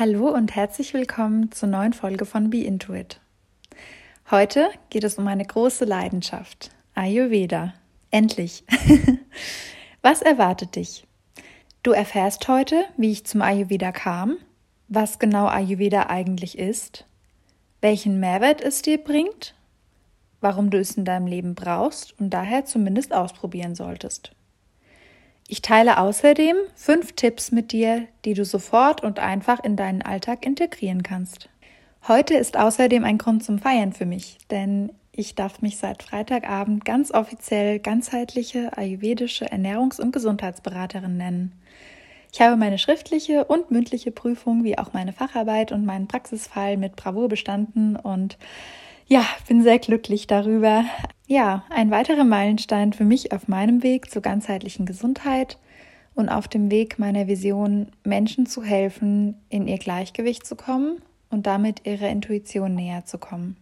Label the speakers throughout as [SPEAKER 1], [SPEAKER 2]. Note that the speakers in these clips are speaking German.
[SPEAKER 1] Hallo und herzlich willkommen zur neuen Folge von Be Intuit. Heute geht es um eine große Leidenschaft, Ayurveda. Endlich. was erwartet dich? Du erfährst heute, wie ich zum Ayurveda kam, was genau Ayurveda eigentlich ist, welchen Mehrwert es dir bringt, warum du es in deinem Leben brauchst und daher zumindest ausprobieren solltest. Ich teile außerdem fünf Tipps mit dir, die du sofort und einfach in deinen Alltag integrieren kannst. Heute ist außerdem ein Grund zum Feiern für mich, denn ich darf mich seit Freitagabend ganz offiziell ganzheitliche ayurvedische Ernährungs- und Gesundheitsberaterin nennen. Ich habe meine schriftliche und mündliche Prüfung wie auch meine Facharbeit und meinen Praxisfall mit Bravour bestanden und ja, bin sehr glücklich darüber. Ja, ein weiterer Meilenstein für mich auf meinem Weg zur ganzheitlichen Gesundheit und auf dem Weg meiner Vision, Menschen zu helfen, in ihr Gleichgewicht zu kommen und damit ihrer Intuition näher zu kommen.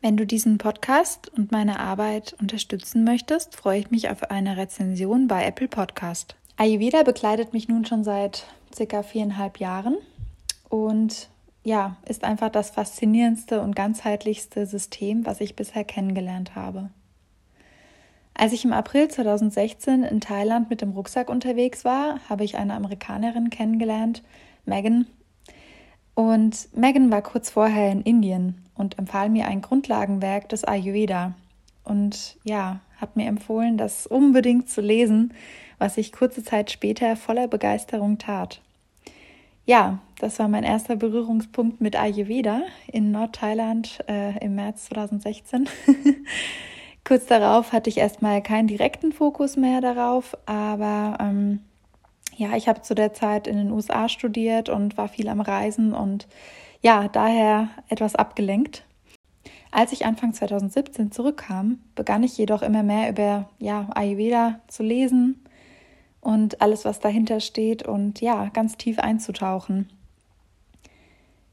[SPEAKER 1] Wenn du diesen Podcast und meine Arbeit unterstützen möchtest, freue ich mich auf eine Rezension bei Apple Podcast. Ayurveda begleitet mich nun schon seit circa viereinhalb Jahren und ja, ist einfach das faszinierendste und ganzheitlichste System, was ich bisher kennengelernt habe. Als ich im April 2016 in Thailand mit dem Rucksack unterwegs war, habe ich eine Amerikanerin kennengelernt, Megan. Und Megan war kurz vorher in Indien und empfahl mir ein Grundlagenwerk des Ayurveda. Und ja, hat mir empfohlen, das unbedingt zu lesen, was ich kurze Zeit später voller Begeisterung tat ja, das war mein erster Berührungspunkt mit Ayurveda in Nordthailand äh, im März 2016. Kurz darauf hatte ich erstmal keinen direkten Fokus mehr darauf, aber ähm, ja, ich habe zu der Zeit in den USA studiert und war viel am Reisen und ja, daher etwas abgelenkt. Als ich Anfang 2017 zurückkam, begann ich jedoch immer mehr über ja, Ayurveda zu lesen und alles, was dahinter steht und ja, ganz tief einzutauchen.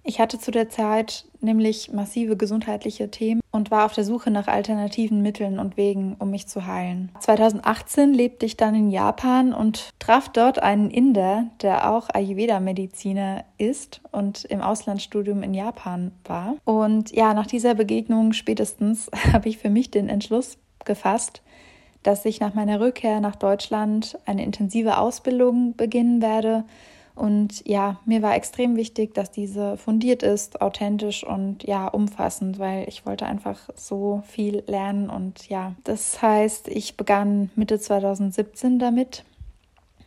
[SPEAKER 1] Ich hatte zu der Zeit nämlich massive gesundheitliche Themen und war auf der Suche nach alternativen Mitteln und Wegen, um mich zu heilen. 2018 lebte ich dann in Japan und traf dort einen Inder, der auch Ayurveda-Mediziner ist und im Auslandsstudium in Japan war. Und ja, nach dieser Begegnung spätestens habe ich für mich den Entschluss gefasst, dass ich nach meiner Rückkehr nach Deutschland eine intensive Ausbildung beginnen werde. Und ja, mir war extrem wichtig, dass diese fundiert ist, authentisch und ja, umfassend, weil ich wollte einfach so viel lernen. Und ja, das heißt, ich begann Mitte 2017 damit,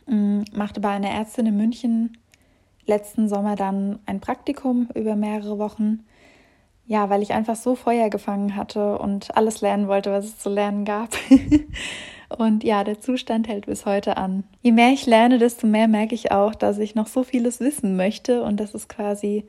[SPEAKER 1] mm, machte bei einer Ärztin in München letzten Sommer dann ein Praktikum über mehrere Wochen ja, weil ich einfach so Feuer gefangen hatte und alles lernen wollte, was es zu lernen gab. und ja, der Zustand hält bis heute an. Je mehr ich lerne, desto mehr merke ich auch, dass ich noch so vieles wissen möchte und dass es quasi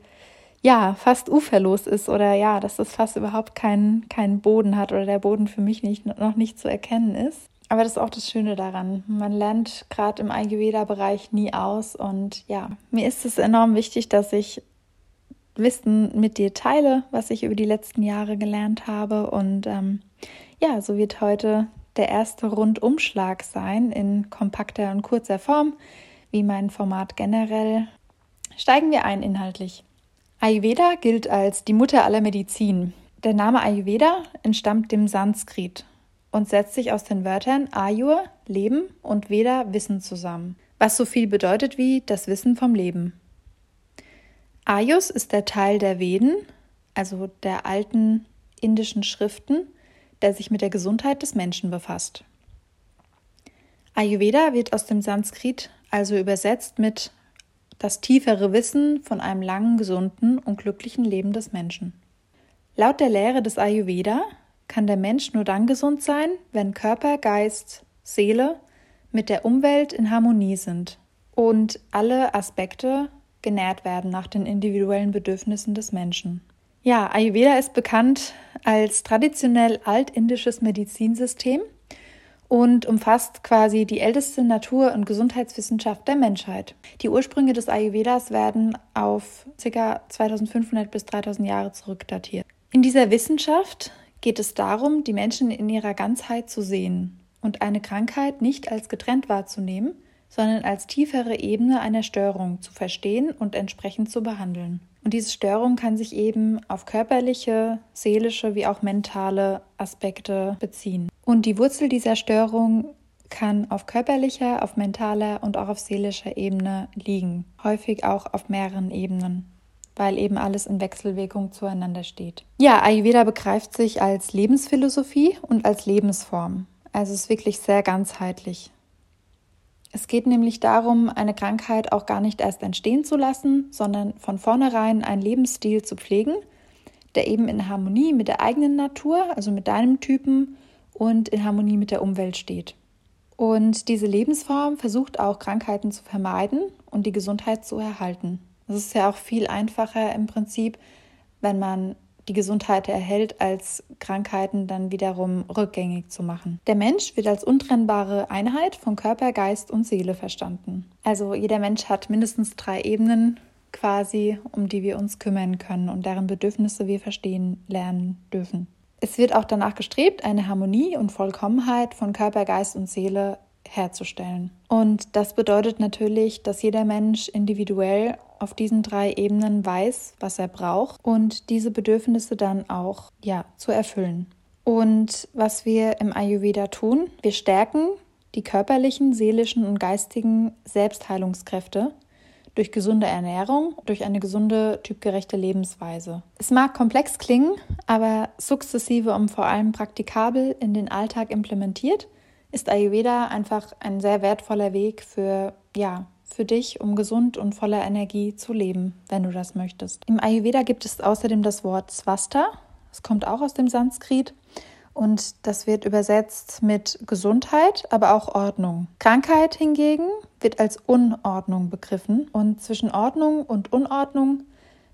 [SPEAKER 1] ja fast uferlos ist oder ja, dass es fast überhaupt keinen keinen Boden hat oder der Boden für mich nicht, noch nicht zu erkennen ist. Aber das ist auch das Schöne daran. Man lernt gerade im Ayurveda-Bereich nie aus. Und ja, mir ist es enorm wichtig, dass ich Wissen mit dir teile, was ich über die letzten Jahre gelernt habe. Und ähm, ja, so wird heute der erste Rundumschlag sein in kompakter und kurzer Form, wie mein Format generell. Steigen wir ein inhaltlich. Ayurveda gilt als die Mutter aller Medizin. Der Name Ayurveda entstammt dem Sanskrit und setzt sich aus den Wörtern Ayur, Leben und Veda, Wissen zusammen, was so viel bedeutet wie das Wissen vom Leben. Ayus ist der Teil der Veden, also der alten indischen Schriften, der sich mit der Gesundheit des Menschen befasst. Ayurveda wird aus dem Sanskrit also übersetzt mit das tiefere Wissen von einem langen, gesunden und glücklichen Leben des Menschen. Laut der Lehre des Ayurveda kann der Mensch nur dann gesund sein, wenn Körper, Geist, Seele mit der Umwelt in Harmonie sind und alle Aspekte genährt werden nach den individuellen Bedürfnissen des Menschen. Ja, Ayurveda ist bekannt als traditionell altindisches Medizinsystem und umfasst quasi die älteste Natur- und Gesundheitswissenschaft der Menschheit. Die Ursprünge des Ayurvedas werden auf ca. 2500 bis 3000 Jahre zurückdatiert. In dieser Wissenschaft geht es darum, die Menschen in ihrer Ganzheit zu sehen und eine Krankheit nicht als getrennt wahrzunehmen, sondern als tiefere Ebene einer Störung zu verstehen und entsprechend zu behandeln. Und diese Störung kann sich eben auf körperliche, seelische wie auch mentale Aspekte beziehen. Und die Wurzel dieser Störung kann auf körperlicher, auf mentaler und auch auf seelischer Ebene liegen, häufig auch auf mehreren Ebenen, weil eben alles in Wechselwirkung zueinander steht. Ja, Ayurveda begreift sich als Lebensphilosophie und als Lebensform. Also es ist wirklich sehr ganzheitlich. Es geht nämlich darum, eine Krankheit auch gar nicht erst entstehen zu lassen, sondern von vornherein einen Lebensstil zu pflegen, der eben in Harmonie mit der eigenen Natur, also mit deinem Typen und in Harmonie mit der Umwelt steht. Und diese Lebensform versucht auch Krankheiten zu vermeiden und die Gesundheit zu erhalten. Es ist ja auch viel einfacher im Prinzip, wenn man die Gesundheit erhält, als Krankheiten dann wiederum rückgängig zu machen. Der Mensch wird als untrennbare Einheit von Körper, Geist und Seele verstanden. Also jeder Mensch hat mindestens drei Ebenen quasi, um die wir uns kümmern können und deren Bedürfnisse wir verstehen lernen dürfen. Es wird auch danach gestrebt, eine Harmonie und Vollkommenheit von Körper, Geist und Seele herzustellen. Und das bedeutet natürlich, dass jeder Mensch individuell auf diesen drei Ebenen weiß, was er braucht und diese Bedürfnisse dann auch ja zu erfüllen. Und was wir im Ayurveda tun, wir stärken die körperlichen, seelischen und geistigen Selbstheilungskräfte durch gesunde Ernährung, durch eine gesunde, typgerechte Lebensweise. Es mag komplex klingen, aber sukzessive und vor allem praktikabel in den Alltag implementiert, ist Ayurveda einfach ein sehr wertvoller Weg für ja, für dich, um gesund und voller Energie zu leben, wenn du das möchtest. Im Ayurveda gibt es außerdem das Wort Swasta. Es kommt auch aus dem Sanskrit und das wird übersetzt mit Gesundheit, aber auch Ordnung. Krankheit hingegen wird als Unordnung begriffen und zwischen Ordnung und Unordnung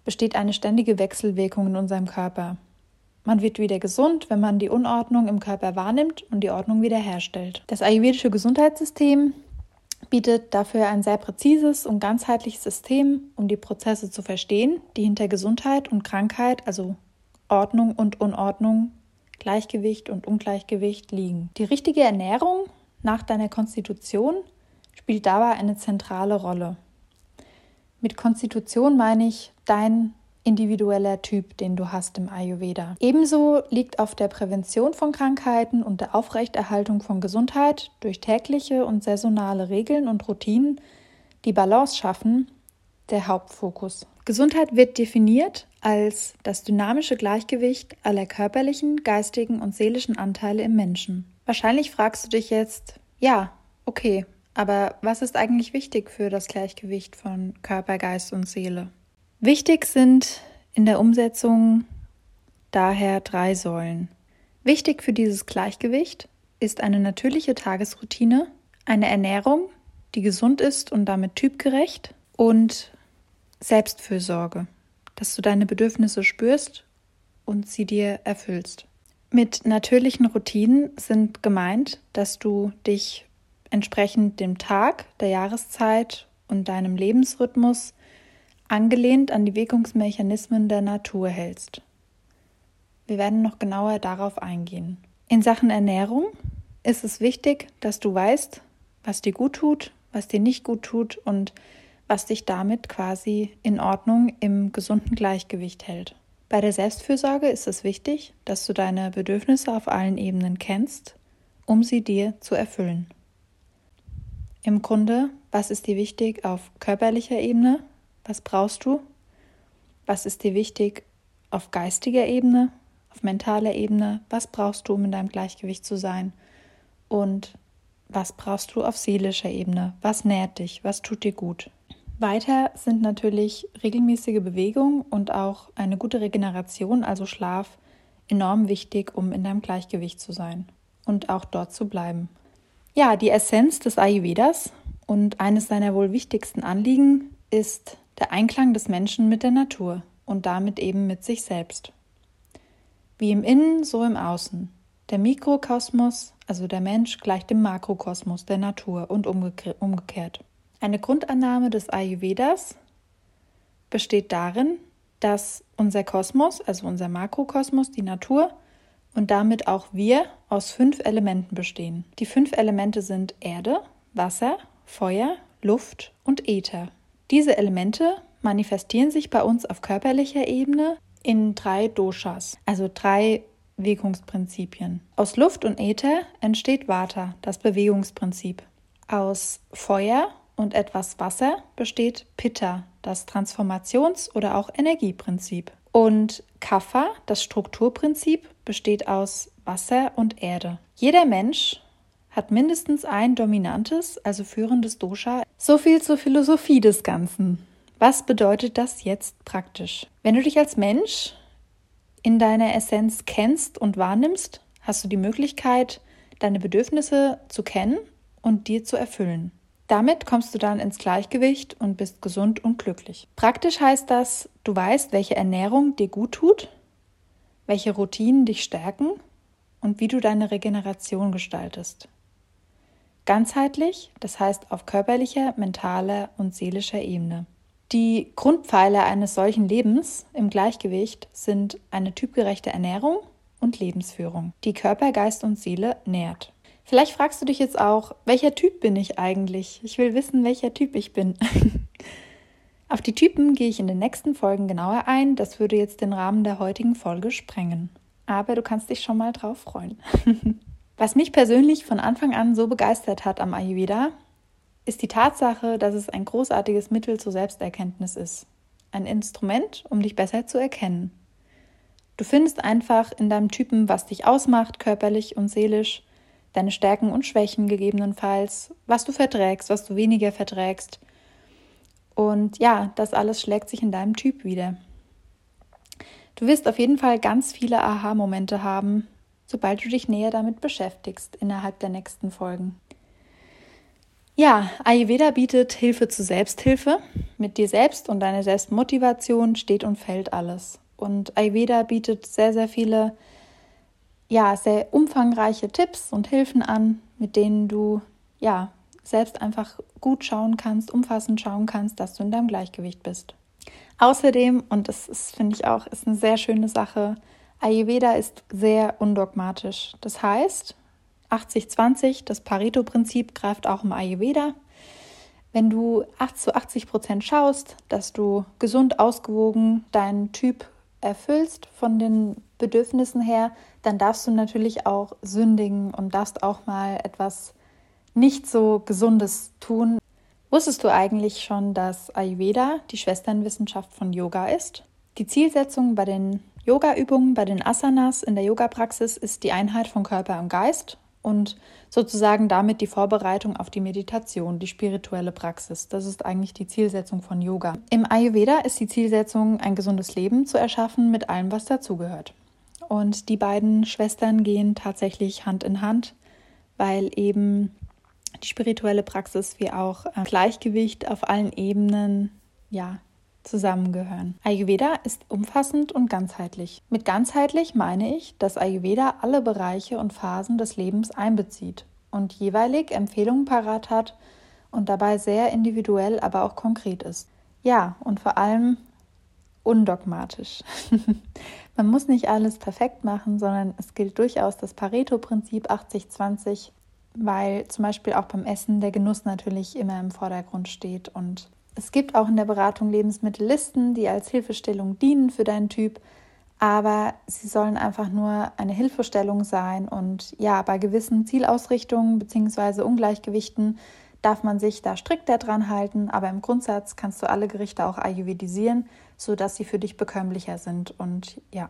[SPEAKER 1] besteht eine ständige Wechselwirkung in unserem Körper. Man wird wieder gesund, wenn man die Unordnung im Körper wahrnimmt und die Ordnung wiederherstellt. Das ayurvedische Gesundheitssystem bietet dafür ein sehr präzises und ganzheitliches System, um die Prozesse zu verstehen, die hinter Gesundheit und Krankheit, also Ordnung und Unordnung, Gleichgewicht und Ungleichgewicht liegen. Die richtige Ernährung nach deiner Konstitution spielt dabei eine zentrale Rolle. Mit Konstitution meine ich dein individueller Typ, den du hast im Ayurveda. Ebenso liegt auf der Prävention von Krankheiten und der Aufrechterhaltung von Gesundheit durch tägliche und saisonale Regeln und Routinen, die Balance schaffen, der Hauptfokus. Gesundheit wird definiert als das dynamische Gleichgewicht aller körperlichen, geistigen und seelischen Anteile im Menschen. Wahrscheinlich fragst du dich jetzt, ja, okay, aber was ist eigentlich wichtig für das Gleichgewicht von Körper, Geist und Seele? Wichtig sind in der Umsetzung daher drei Säulen. Wichtig für dieses Gleichgewicht ist eine natürliche Tagesroutine, eine Ernährung, die gesund ist und damit typgerecht und Selbstfürsorge, dass du deine Bedürfnisse spürst und sie dir erfüllst. Mit natürlichen Routinen sind gemeint, dass du dich entsprechend dem Tag, der Jahreszeit und deinem Lebensrhythmus angelehnt an die Wirkungsmechanismen der Natur hältst. Wir werden noch genauer darauf eingehen. In Sachen Ernährung ist es wichtig, dass du weißt, was dir gut tut, was dir nicht gut tut und was dich damit quasi in Ordnung im gesunden Gleichgewicht hält. Bei der Selbstfürsorge ist es wichtig, dass du deine Bedürfnisse auf allen Ebenen kennst, um sie dir zu erfüllen. Im Grunde, was ist dir wichtig auf körperlicher Ebene, was brauchst du? Was ist dir wichtig auf geistiger Ebene, auf mentaler Ebene? Was brauchst du, um in deinem Gleichgewicht zu sein? Und was brauchst du auf seelischer Ebene? Was nährt dich? Was tut dir gut? Weiter sind natürlich regelmäßige Bewegung und auch eine gute Regeneration, also Schlaf, enorm wichtig, um in deinem Gleichgewicht zu sein und auch dort zu bleiben. Ja, die Essenz des Ayurvedas und eines seiner wohl wichtigsten Anliegen ist der Einklang des Menschen mit der Natur und damit eben mit sich selbst. Wie im Innen, so im Außen. Der Mikrokosmos, also der Mensch, gleicht dem Makrokosmos der Natur und umgekehrt. Eine Grundannahme des Ayurvedas besteht darin, dass unser Kosmos, also unser Makrokosmos, die Natur und damit auch wir aus fünf Elementen bestehen. Die fünf Elemente sind Erde, Wasser, Feuer, Luft und Äther. Diese Elemente manifestieren sich bei uns auf körperlicher Ebene in drei Doshas, also drei Wirkungsprinzipien. Aus Luft und Äther entsteht Vata, das Bewegungsprinzip. Aus Feuer und etwas Wasser besteht Pitta, das Transformations- oder auch Energieprinzip. Und Kapha, das Strukturprinzip, besteht aus Wasser und Erde. Jeder Mensch hat mindestens ein dominantes, also führendes Dosha. So viel zur Philosophie des Ganzen. Was bedeutet das jetzt praktisch? Wenn du dich als Mensch in deiner Essenz kennst und wahrnimmst, hast du die Möglichkeit, deine Bedürfnisse zu kennen und dir zu erfüllen. Damit kommst du dann ins Gleichgewicht und bist gesund und glücklich. Praktisch heißt das, du weißt, welche Ernährung dir gut tut, welche Routinen dich stärken und wie du deine Regeneration gestaltest. Ganzheitlich, das heißt auf körperlicher, mentaler und seelischer Ebene. Die Grundpfeiler eines solchen Lebens im Gleichgewicht sind eine typgerechte Ernährung und Lebensführung, die Körper, Geist und Seele nährt. Vielleicht fragst du dich jetzt auch, welcher Typ bin ich eigentlich? Ich will wissen, welcher Typ ich bin. Auf die Typen gehe ich in den nächsten Folgen genauer ein. Das würde jetzt den Rahmen der heutigen Folge sprengen. Aber du kannst dich schon mal drauf freuen. Was mich persönlich von Anfang an so begeistert hat am Ayurveda, ist die Tatsache, dass es ein großartiges Mittel zur Selbsterkenntnis ist. Ein Instrument, um dich besser zu erkennen. Du findest einfach in deinem Typen, was dich ausmacht, körperlich und seelisch, deine Stärken und Schwächen gegebenenfalls, was du verträgst, was du weniger verträgst. Und ja, das alles schlägt sich in deinem Typ wieder. Du wirst auf jeden Fall ganz viele Aha-Momente haben, sobald du dich näher damit beschäftigst innerhalb der nächsten Folgen. Ja, Ayurveda bietet Hilfe zur Selbsthilfe. Mit dir selbst und deiner Selbstmotivation steht und fällt alles. Und Ayurveda bietet sehr, sehr viele, ja, sehr umfangreiche Tipps und Hilfen an, mit denen du, ja, selbst einfach gut schauen kannst, umfassend schauen kannst, dass du in deinem Gleichgewicht bist. Außerdem, und das finde ich auch, ist eine sehr schöne Sache, Ayurveda ist sehr undogmatisch. Das heißt, 80-20, das Pareto-Prinzip greift auch im Ayurveda. Wenn du 8 zu 80 Prozent schaust, dass du gesund ausgewogen deinen Typ erfüllst von den Bedürfnissen her, dann darfst du natürlich auch sündigen und darfst auch mal etwas nicht so Gesundes tun. Wusstest du eigentlich schon, dass Ayurveda die Schwesternwissenschaft von Yoga ist? Die Zielsetzung bei den Yoga-Übungen, bei den Asanas in der Yoga-Praxis ist die Einheit von Körper und Geist und sozusagen damit die Vorbereitung auf die Meditation, die spirituelle Praxis. Das ist eigentlich die Zielsetzung von Yoga. Im Ayurveda ist die Zielsetzung, ein gesundes Leben zu erschaffen mit allem, was dazugehört. Und die beiden Schwestern gehen tatsächlich Hand in Hand, weil eben die spirituelle Praxis wie auch äh, Gleichgewicht auf allen Ebenen ja zusammengehören. Ayurveda ist umfassend und ganzheitlich. Mit ganzheitlich meine ich, dass Ayurveda alle Bereiche und Phasen des Lebens einbezieht und jeweilig Empfehlungen parat hat und dabei sehr individuell, aber auch konkret ist. Ja, und vor allem undogmatisch. Man muss nicht alles perfekt machen, sondern es gilt durchaus das Pareto-Prinzip 80-20, weil zum Beispiel auch beim Essen der Genuss natürlich immer im Vordergrund steht und es gibt auch in der Beratung Lebensmittellisten, die als Hilfestellung dienen für deinen Typ, aber sie sollen einfach nur eine Hilfestellung sein und ja, bei gewissen Zielausrichtungen bzw. Ungleichgewichten darf man sich da strikter dran halten, aber im Grundsatz kannst du alle Gerichte auch ayurvedisieren, sodass sie für dich bekömmlicher sind und ja,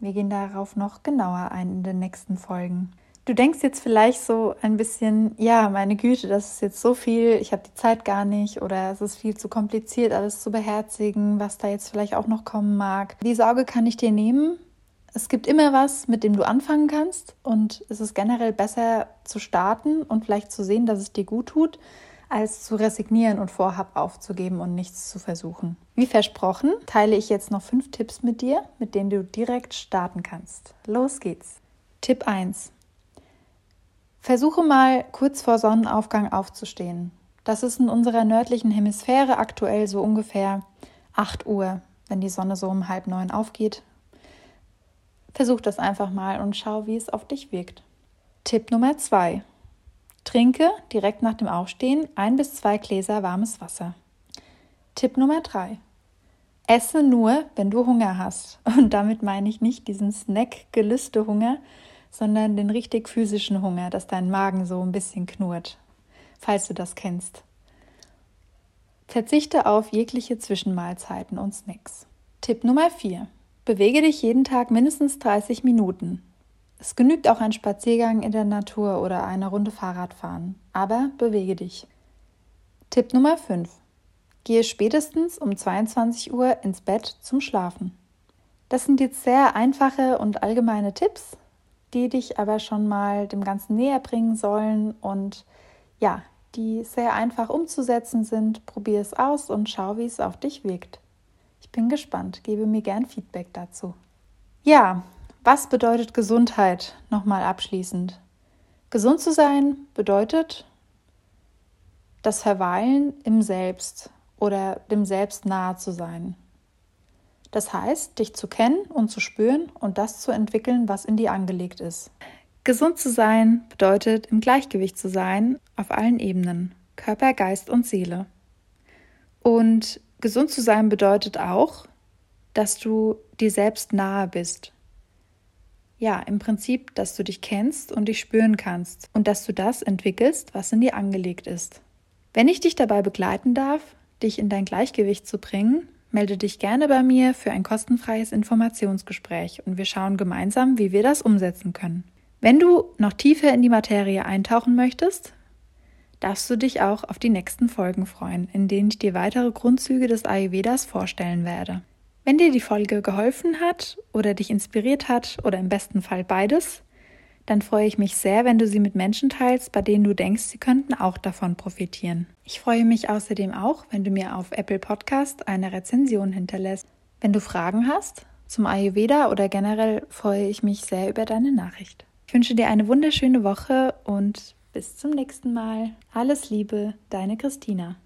[SPEAKER 1] wir gehen darauf noch genauer ein in den nächsten Folgen. Du denkst jetzt vielleicht so ein bisschen, ja, meine Güte, das ist jetzt so viel, ich habe die Zeit gar nicht oder es ist viel zu kompliziert, alles zu beherzigen, was da jetzt vielleicht auch noch kommen mag. Die Sorge kann ich dir nehmen. Es gibt immer was, mit dem du anfangen kannst und es ist generell besser zu starten und vielleicht zu sehen, dass es dir gut tut, als zu resignieren und Vorhab aufzugeben und nichts zu versuchen. Wie versprochen, teile ich jetzt noch fünf Tipps mit dir, mit denen du direkt starten kannst. Los geht's. Tipp 1. Versuche mal kurz vor Sonnenaufgang aufzustehen. Das ist in unserer nördlichen Hemisphäre aktuell so ungefähr 8 Uhr, wenn die Sonne so um halb neun aufgeht. Versuch das einfach mal und schau, wie es auf dich wirkt. Tipp Nummer 2. Trinke direkt nach dem Aufstehen ein bis zwei Gläser warmes Wasser. Tipp Nummer drei. Esse nur, wenn du Hunger hast. Und damit meine ich nicht diesen Snack-Gelüste-Hunger, sondern den richtig physischen Hunger, dass dein Magen so ein bisschen knurrt, falls du das kennst. Verzichte auf jegliche Zwischenmahlzeiten und Snacks. Tipp Nummer 4. Bewege dich jeden Tag mindestens 30 Minuten. Es genügt auch ein Spaziergang in der Natur oder eine Runde Fahrradfahren, aber bewege dich. Tipp Nummer 5. Gehe spätestens um 22 Uhr ins Bett zum Schlafen. Das sind jetzt sehr einfache und allgemeine Tipps, die dich aber schon mal dem Ganzen näher bringen sollen und ja, die sehr einfach umzusetzen sind. Probier es aus und schau, wie es auf dich wirkt. Ich bin gespannt, gebe mir gern Feedback dazu. Ja, was bedeutet Gesundheit? Nochmal abschließend. Gesund zu sein bedeutet das Verweilen im Selbst oder dem Selbst nahe zu sein. Das heißt, dich zu kennen und zu spüren und das zu entwickeln, was in dir angelegt ist. Gesund zu sein bedeutet, im Gleichgewicht zu sein auf allen Ebenen, Körper, Geist und Seele. Und gesund zu sein bedeutet auch, dass du dir selbst nahe bist. Ja, im Prinzip, dass du dich kennst und dich spüren kannst und dass du das entwickelst, was in dir angelegt ist. Wenn ich dich dabei begleiten darf, dich in dein Gleichgewicht zu bringen, Melde dich gerne bei mir für ein kostenfreies Informationsgespräch und wir schauen gemeinsam, wie wir das umsetzen können. Wenn du noch tiefer in die Materie eintauchen möchtest, darfst du dich auch auf die nächsten Folgen freuen, in denen ich dir weitere Grundzüge des Ayurvedas vorstellen werde. Wenn dir die Folge geholfen hat oder dich inspiriert hat oder im besten Fall beides, dann freue ich mich sehr, wenn du sie mit Menschen teilst, bei denen du denkst, sie könnten auch davon profitieren. Ich freue mich außerdem auch, wenn du mir auf Apple Podcast eine Rezension hinterlässt. Wenn du Fragen hast zum Ayurveda oder generell freue ich mich sehr über deine Nachricht. Ich wünsche dir eine wunderschöne Woche und bis zum nächsten Mal. Alles Liebe, deine Christina.